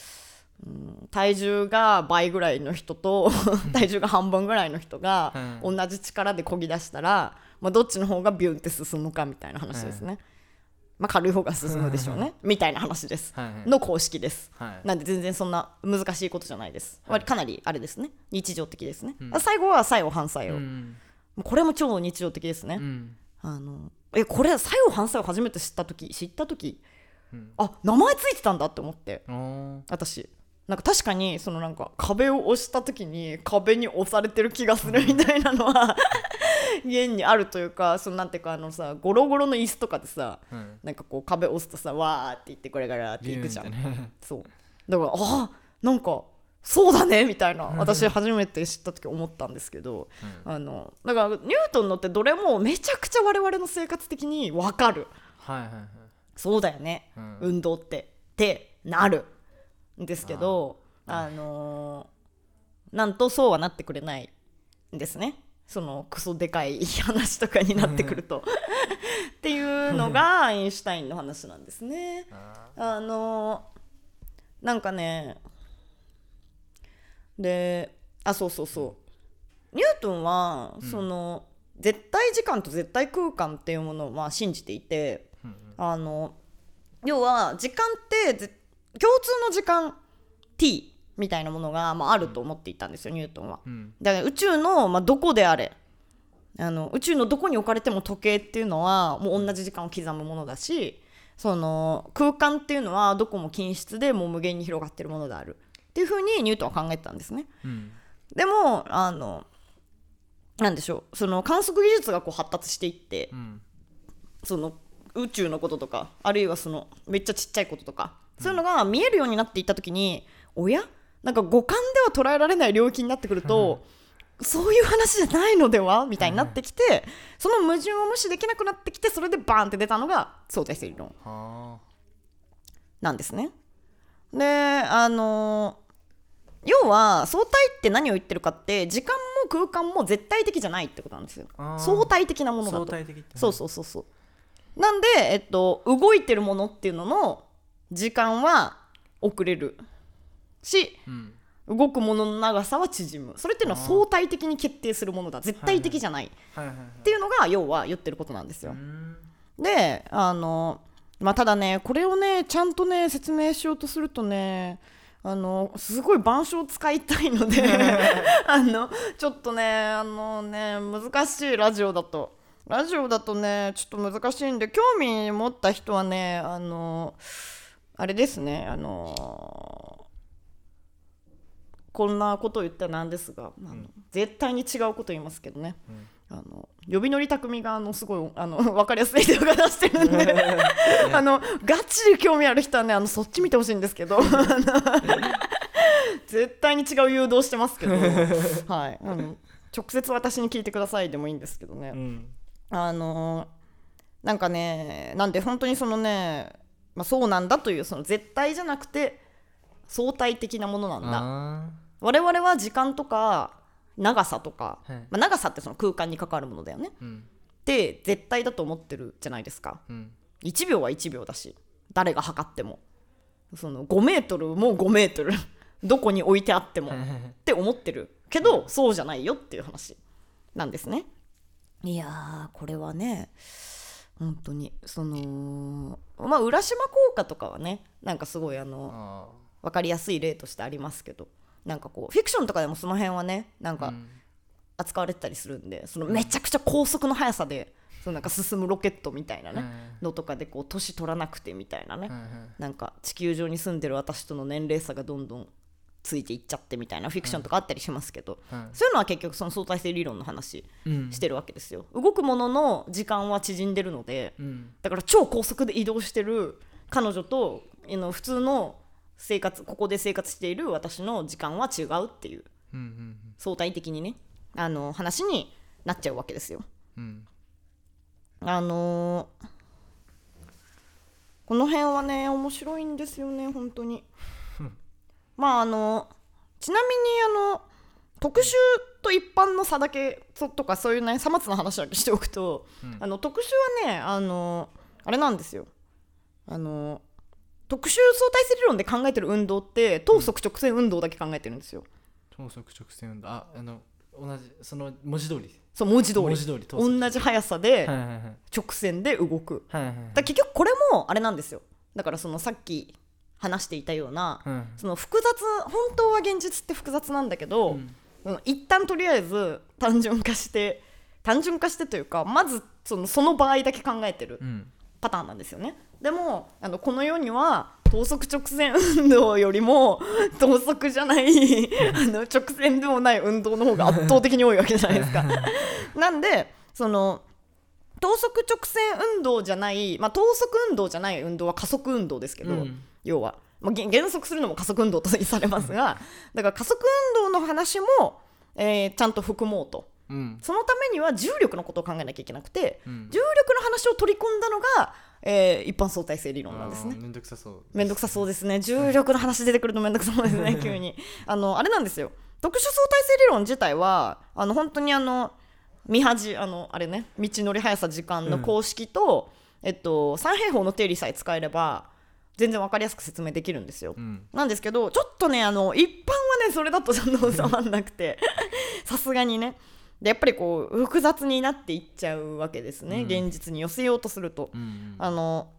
うん体重が倍ぐらいの人と [LAUGHS] 体重が半分ぐらいの人がう同じ力で漕ぎ出したら、まあ、どっちの方がビュンって進むかみたいな話ですね。まあ、軽い方が進むでしょうね。みたいな話です。はいはい。の公式です。はい。なんで全然そんな難しいことじゃないです。はい。かなりあれですね。日常的ですね。うん。最後は作用反作用、もうんうこれも超日常的ですね。うん。あのえこれ作用反作用初めて知った時知った時うん。あ名前ついてたんだって思って。私なんか確かにそのなんか壁を押した時に壁に押されてる気がするみたいなのは家にあるというかそのなんていうかあのさゴロゴロの椅子とかでさうん。なんかこう壁押すとさわーって言ってこれからっていくじゃん。ね。そう。だからあなんかそうだねみたいな私初めて知った時思ったんですけど、あのだからニュートンのってどれもめちゃくちゃ我々の生活的に分かる。はいはいはい。そうだよね、うん。運動って。ってなるんですけどあのーなんとそうはなってくれないんですね。そのクソでかい話とかになってくると。っていうのがアインシュタインの話なんですね。あのーなんかねであそうそうそう。ニュートンは、その絶対時間と絶対空間っていうものをまあ信じていて、あの要は時間ってぜ共通の時間 t みたいなものが、まあ、あると思っていたんですよ、ニュートンは。うん。だから宇宙の、まあ、どこであれ。あの宇宙のどこに置かれても時計っていうのはもう同じ時間を刻むものだしその空間っていうのはどこも均質でもう無限に広がってるものである。っていうふうにニュートンは考えてたんですね。うん。でもあのなんでしょう。その観測技術がこう発達していってうん。その宇宙のこととかあるいはそのめっちゃちっちゃいこととか、そういうのが見えるようになっていった時におや？なんか五感では捉えられない領域になってくると、そういう話じゃないのでは？みたいになってきて、その矛盾を無視できなくなってきてそれでバーンって出たのが相対性理論はなんですね。であの要は相対って何を言ってるかって時間も空間も絶対的じゃないってことなんですよ。相対的なものだと。相対的そうそうそうそう。なんで、えっと、動いてるものっていうのの時間は遅れる。しうん。動くものの長さは縮む。それっていうのは相対的に決定するものだ。絶対的じゃない。っていうのが要は言ってることなんですよ。う。ん。であのまあただねこれをねちゃんとね説明しようとするとねあのすごい板書を使いたいので [LAUGHS] あのちょっとねあのね難しいラジオだと。ラジオだとねちょっと難しいんで興味持った人はねあのあれですねあのこんなことを言ったらなんですが、あの絶対に違うこと言いますけどね、あの呼び乗り匠があのすごいあの [LAUGHS] 分かりやすい動画出してるんで。[LAUGHS] [LAUGHS] あのガチで興味ある人はねあのそっち見てほしいんですけど。絶対に違う誘導してますけど、はい、あの直接私に聞いてくださいでもいいんですけどね、うん。あのなんかねなんで本当にそのね、まあ、そうなんだというその絶対じゃなくて相対的なものなんだ。あ我々は時間とか長さとか、はい。まあ、長さってその空間に関わるものだよね。ーうん。って絶対だと思ってるじゃないですか。うん。1秒は1秒だし誰が測っても。その5メートルも5メートル [LAUGHS] どこに置いてあってもって思ってる。けどそうじゃないよっていう話なんですね。いやーこれはね本当に。そのまあ浦島効果とかはねなんかすごいあのあ分かりやすい例としてありますけど。なんかこうフィクションとかでもその辺はねなんか扱われてたりするんでそのめちゃくちゃ高速の速さでそのなんか進むロケットみたいなねうん。のとかでこう年取らなくてみたいなねなんか地球上に住んでる私との年齢差がどんどんついていっちゃってみたいなフィクションとかあったりしますけど、はいそういうのは結局その相対性理論の話うん。してるわけですよ。動くものの時間は縮んでるのでうん。だから超高速で移動してる彼女とあの普通の生活ここで生活している私の時間は違うっていううんうん。相対的にねあの話になっちゃうわけですよ。うん。あのーこの辺はね面白いんですよね本当に。まああのちなみにあの特殊と一般の差だけそとかそういうねさまつな話だけしておくと、うん。あの特殊はねあのあれなんですよ。あの特殊相対性理論で考えてる運動って等速直線運動だけ考えてるんですよ。等速直線運動。ああの同じその文字通り。そう文字通り。文字通り同じ速さではいはいはい。直線で動く。はいはい。だから結局これもあれなんですよ。だからそのさっき話していたような、うん。その複雑本当は現実って複雑なんだけど、うん。うん一旦とりあえず単純化して単純化してというかまずそのその場合だけ考えてるうん。パターンなんですよね。でもあのこの世には等速直線運動よりも等速じゃないあの直線でもない運動の方が圧倒的に多いわけじゃないですか。[LAUGHS] なんでその等速直線運動じゃない、まあ、等速運動じゃない運動は加速運動ですけど、うん要は、まあ、げ減速するのも加速運動とされますがだから加速運動の話も、えーちゃんと含もうと。うん。そのためには重力のことを考えなきゃいけなくて、うん。重力の話を取り込んだのが、えー一般相対性理論なんですね。めんどくさそう。めんどくさそうですね。重力の話出てくるとめんどくさそうですね急に。あのあれなんですよ。特殊相対性理論自体はあの本当にあの見恥あのあれね道のり速さ時間の公式と、えっと三平方の定理さえ使えれば全然わかりやすく説明できるんですよ、うん。なんですけどちょっとねあの一般はねそれだとちょっと収まんなくてさすがにね。でやっぱりこう複雑になっていっちゃうわけですね、うん。現実に寄せようとすると、うんあの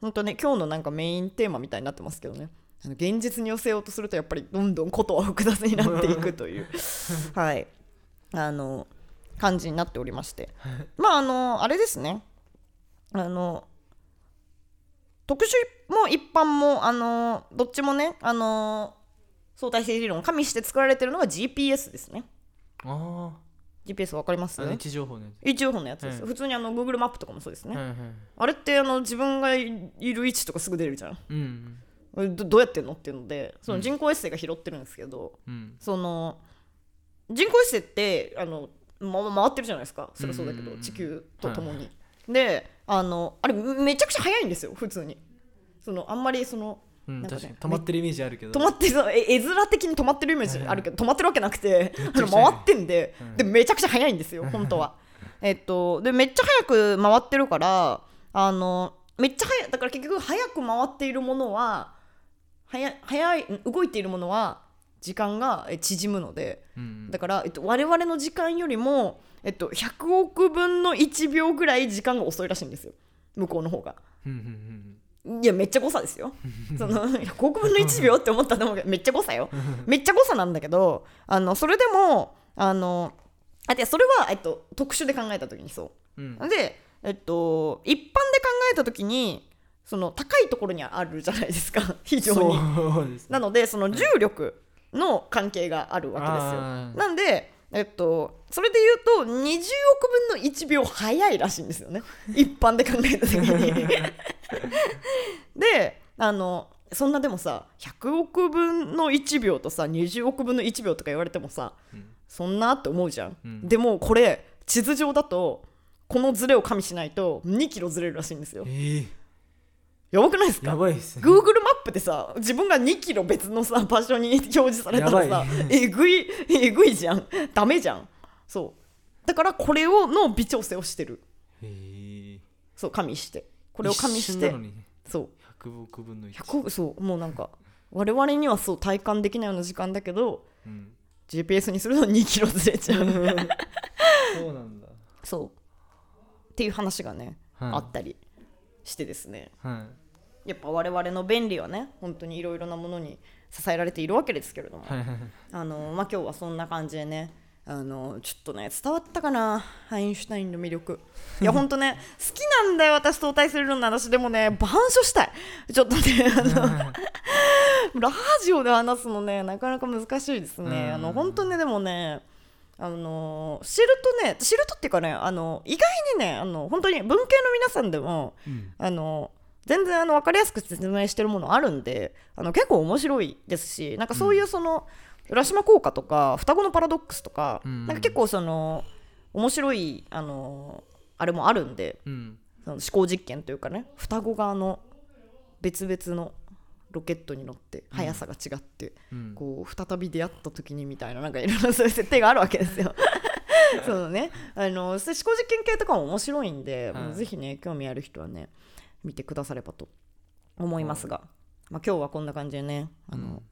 本当ね今日のなんかメインテーマみたいになってますけどね。あの現実に寄せようとするとやっぱりどんどんことは複雑になっていくという [LAUGHS] はい。あの感じになっておりまして。[LAUGHS] まああのあれですね。あの特殊も一般もあのどっちもねあの相対性理論を加味して作られてるのが GPS ですね。あ GPS わかります？位置情報ね位置情報のやつです。よ、うん普通にあの Google マップとかもそうですね、はいはい。あれってあの自分がいいる位置とかすぐ出るじゃん。うんえどどうやってんのっていうのでその人工衛星が拾ってるんですけど、うんその人工衛星ってあの、ま、回ってるじゃないですか。そりゃそうだけど、うん地球とともに、であのあれめちゃくちゃ速いんですよ普通に。そのあんまりそのうん確かに。止まってるイメージあるけど止まってるえ絵面的に止まってるイメージあるけど止まってるわけなくて [LAUGHS] あの回ってんでうん。でめちゃくちゃ速いんですよ本当は。えっとでめっちゃ速く回ってるからあのめっちゃ速いだから結局速く回っているものは速い速い動いているものは時間がえ縮むので。うんだから、えっと、我々の時間よりも、えっと、100億分の1秒ぐらい時間が遅いらしいんですよ。向こうの方が。いやめっちゃ誤差ですよ。[LAUGHS] その100億分の1秒って思ったと思うけどめっちゃ誤差よ。[LAUGHS] めっちゃ誤差なんだけどあのそれでもあのあでそれは、えっと、特殊で考えた時にそう。ん。うで、えっと、一般で考えた時にその高いところにあるじゃないですか。[LAUGHS] 非常に。ね。なのでその重力の関係があるわけですよ。なんでえっとそれで言うと20億分の1秒早いらしいんですよね。[LAUGHS] 一般で考えた時に。[LAUGHS] であのそんなでもさ100億分の1秒とさ20億分の1秒とか言われてもさ、うん。そんなって思うじゃん、うん。でもこれ地図上だとこのズレを加味しないと2キロずれるらしいんですよ。えー。やばくないですか？やばいっすね。Google マップでさ自分が2キロ別のさ場所に表示されたらさえぐいえぐいじゃん。ダメじゃん。そう。だからこれをの微調整をしてる。そう加味して。これを加味して。そう。100億分の1 100億そう。もうなんか我々にはそう体感できないような時間だけどうん、GPS にすると2キロずれちゃう。そうなんだ。そう。っていう話がね、はい。あったりしてですね。はやっぱ我々の便利はね本当にいろいろなものに支えられているわけですけれども、あのまあ今日はそんな感じでねあのちょっとね伝わったかなアインシュタインの魅力。[LAUGHS] いやほんとね好きなんだよ私相対するの話でもね板書したい。ちょっとねあのラジオで話すのねなかなか難しいですね。うん。あの本当ねでもねあの知るとね知るとっていうかねあの意外にねあの本当に文系の皆さんでもうん。あの全然あの分かりやすく説明してるものあるんであの結構面白いですしなんかそういうその、浦島効果とか双子のパラドックスとか,、うん。なんか結構その面白いあのあれもあるんでうん。その思考実験というかね双子があの別々のロケットに乗って速さが違って、うん。こう再び出会った時にみたいななんかいろいろそういう設定があるわけですよ。[LAUGHS] そのね。あの思考実験系とかも面白いんで、はい。もうぜひね興味ある人はね見てくださればと思いますが、まあ、今日はこんな感じでねあの、うん。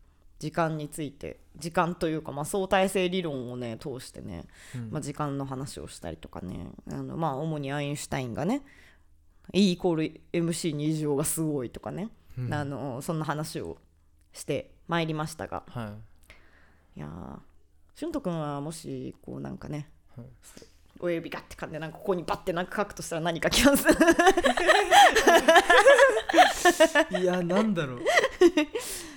時間について時間というか、まあ、相対性理論をね通してね、うん。まあ、時間の話をしたりとかねあの、まあ、主にアインシュタインがね E イコール MC2 乗がすごいとかね、うん。あのそんな話をしてまいりましたが。はい。やー俊斗君はもしこうなんかねはい親指ガッて噛んでなんかここにバッてなんか書くとしたら何書きます？[LAUGHS] いやなんだろう。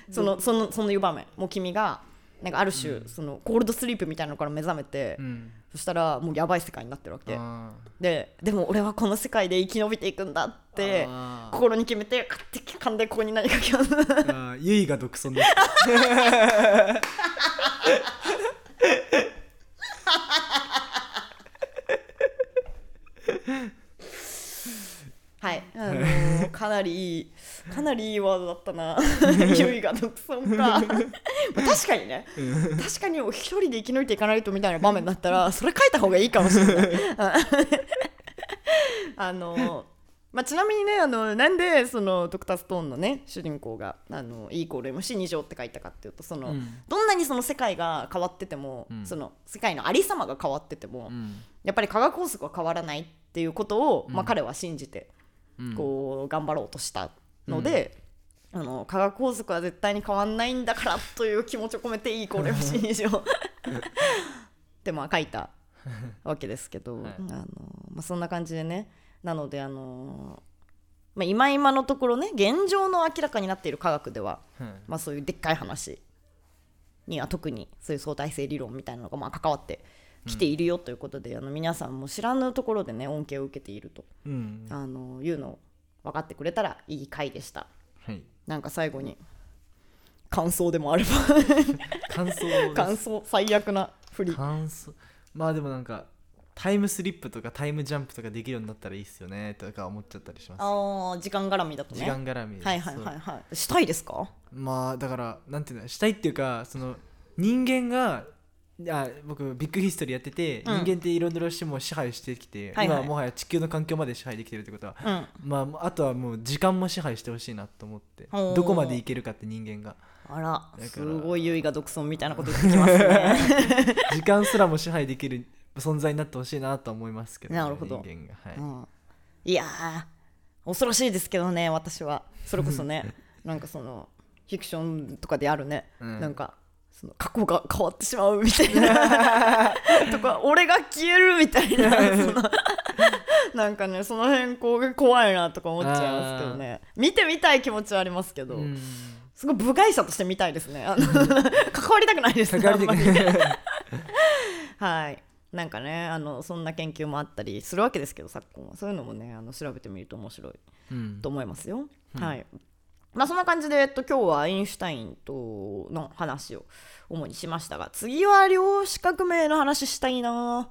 [LAUGHS] そのそのそのいう場面もう君がなんかある種、そのコールドスリープみたいなのから目覚めて、うん。そしたらもうやばい世界になってるわけ。あででも俺はこの世界で生き延びていくんだって心に決めてカッて噛んでここに何書きます？ゆいが独尊です [LAUGHS] はい、あのーかなりいいかなりいいワードだったな。[LAUGHS] ゆいが独尊か。[LAUGHS] まあ確かにね。確かに一人で生き抜いていかないとみたいな場面だったらそれ書いた方がいいかもしれない。[LAUGHS] あのーまあ、ちなみにねあのなんでそのドクターストーンのね主人公があの E イコール MC2 乗って書いたかっていうとその、うん。どんなにその世界が変わってても、うん。その世界のありさまが変わってても、うん。やっぱり科学法則は変わらないっていうことを、まあ、うん。彼は信じてうん。こう頑張ろうとしたので、あの科学法則は絶対に変わんないんだからという気持ちを込めていいこれを信じよう。ってまあ書いたわけですけど、はい。あのまあ、そんな感じでね。なのであのまあ、今今のところね現状の明らかになっている科学では、うんまあ、そういうでっかい話。には特にそういう相対性理論みたいなのがまあ関わってきているよということで、あの皆さんも知らぬところでね恩恵を受けていると。うん。あのいうのを分かってくれたらいい回でした。はいなんか最後に感想でもあれば。[LAUGHS] 感想感想最悪な振り。感想。まあでもなんかタイムスリップとかタイムジャンプとかできるようになったらいいっすよねとか思っちゃったりします。あー時間絡みだとね。時間絡みではいはいはいはい。したいですか？まあだからなんていうのしたいっていうかその人間があ僕ビッグヒストリーやってて、うん。人間っていろいろしても支配してきて、はいはい。今はもはや地球の環境まで支配できてるってことは、うん。まああとはもう時間も支配してほしいなと思ってほう。どこまでいけるかって人間が。あららすごい優位が独尊みたいなこと言ってきますね。[LAUGHS] 時間すらも支配できる存在になってほしいなとは思いますけどね、なるほど。人間が。はい、うん。いやー恐ろしいですけどね私は。それこそね [LAUGHS] なんかそのフィクションとかであるね、うん。なんかその過去が変わってしまうみたいな。[LAUGHS] とか俺が消えるみたいな。そのなんかねその辺こう怖いなとか思っちゃいますけどね。見てみたい気持ちはありますけど、うん。すごい部外者として見たいですね。あの [LAUGHS] 関わりたくないです。ねあんまり。[LAUGHS] はい。なんかねあのそんな研究もあったりするわけですけど昨今は。そういうのもねあの調べてみると面白いうん。と思いますよ。はいまあそんな感じで、えっと、今日はアインシュタインとの話を主にしましたが次は量子革命の話したいな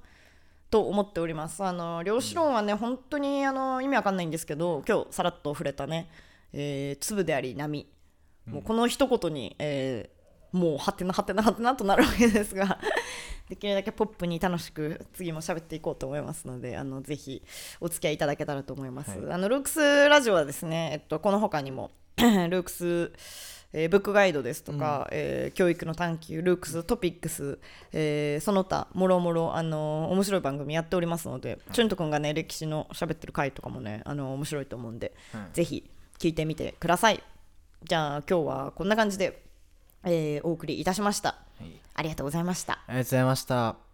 と思っております。あの量子論はね本当にあの意味わかんないんですけど今日さらっと触れたね、えー粒であり波。もうこの一言に、えーもうはてなはてなはてなとなるわけですができるだけポップに楽しく次も喋っていこうと思いますのであのぜひお付き合いいただけたらと思います、はいあのルークスラジオはですね、えっと、この他にも [CLEARS THROAT] ルークスえーブックガイドですとか、えー教育の探求ルークストピックス、えーその他もろもろあの面白い番組やっておりますので、チュント君がね歴史の喋ってる回とかもねあの面白いと思うんで、はい。ぜひ聞いてみてください。じゃあ今日はこんな感じで、えーお送りいたしました。はい。ありがとうございました。ありがとうございました